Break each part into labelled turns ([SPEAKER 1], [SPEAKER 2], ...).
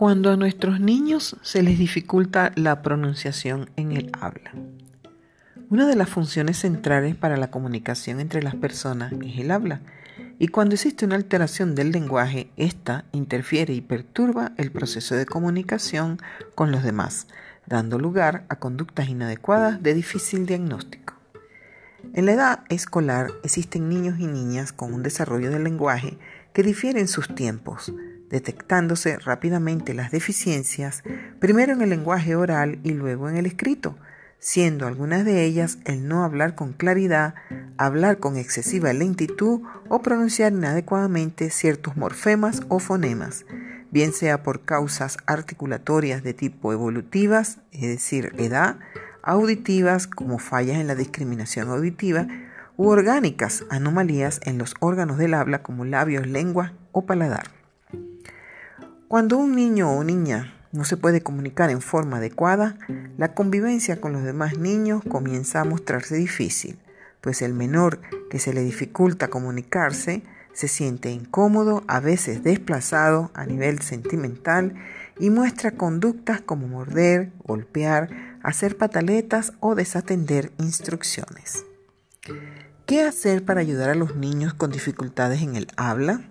[SPEAKER 1] Cuando a nuestros niños se les dificulta la pronunciación en el habla. Una de las funciones centrales para la comunicación entre las personas es el habla, y cuando existe una alteración del lenguaje, ésta interfiere y perturba el proceso de comunicación con los demás, dando lugar a conductas inadecuadas de difícil diagnóstico. En la edad escolar existen niños y niñas con un desarrollo del lenguaje que difiere en sus tiempos, detectándose rápidamente las deficiencias, primero en el lenguaje oral y luego en el escrito, siendo algunas de ellas el no hablar con claridad, hablar con excesiva lentitud o pronunciar inadecuadamente ciertos morfemas o fonemas, bien sea por causas articulatorias de tipo evolutivas, es decir, edad, auditivas como fallas en la discriminación auditiva, u orgánicas, anomalías en los órganos del habla como labios, lengua o paladar. Cuando un niño o niña no se puede comunicar en forma adecuada, la convivencia con los demás niños comienza a mostrarse difícil, pues el menor que se le dificulta comunicarse se siente incómodo, a veces desplazado a nivel sentimental y muestra conductas como morder, golpear, hacer pataletas o desatender instrucciones. ¿Qué hacer para ayudar a los niños con dificultades en el habla?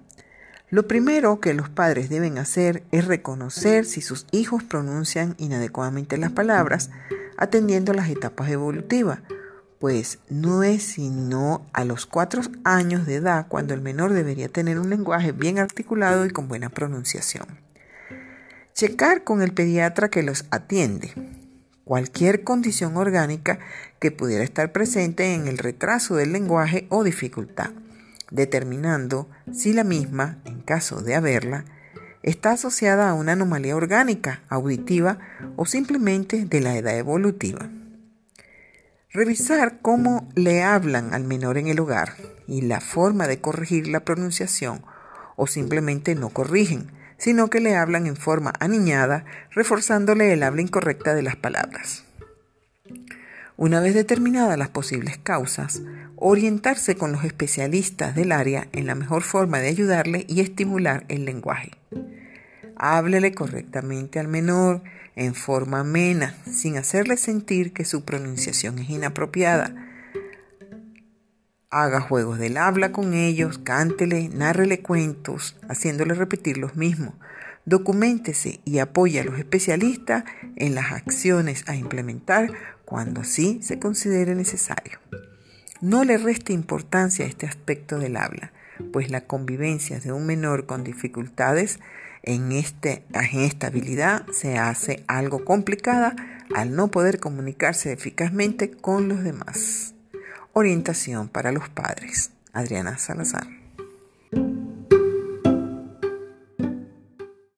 [SPEAKER 1] Lo primero que los padres deben hacer es reconocer si sus hijos pronuncian inadecuadamente las palabras, atendiendo las etapas evolutivas, pues no es sino a los cuatro años de edad cuando el menor debería tener un lenguaje bien articulado y con buena pronunciación. Checar con el pediatra que los atiende. Cualquier condición orgánica que pudiera estar presente en el retraso del lenguaje o dificultad determinando si la misma, en caso de haberla, está asociada a una anomalía orgánica, auditiva o simplemente de la edad evolutiva. Revisar cómo le hablan al menor en el hogar y la forma de corregir la pronunciación o simplemente no corrigen, sino que le hablan en forma aniñada, reforzándole el habla incorrecta de las palabras. Una vez determinadas las posibles causas, orientarse con los especialistas del área en la mejor forma de ayudarle y estimular el lenguaje. Háblele correctamente al menor en forma amena, sin hacerle sentir que su pronunciación es inapropiada. Haga juegos del habla con ellos, cántele, nárrele cuentos, haciéndole repetir los mismos. Documentese y apoye a los especialistas en las acciones a implementar cuando así se considere necesario. No le reste importancia a este aspecto del habla, pues la convivencia de un menor con dificultades en, este, en esta habilidad se hace algo complicada al no poder comunicarse eficazmente con los demás. Orientación para los padres. Adriana Salazar.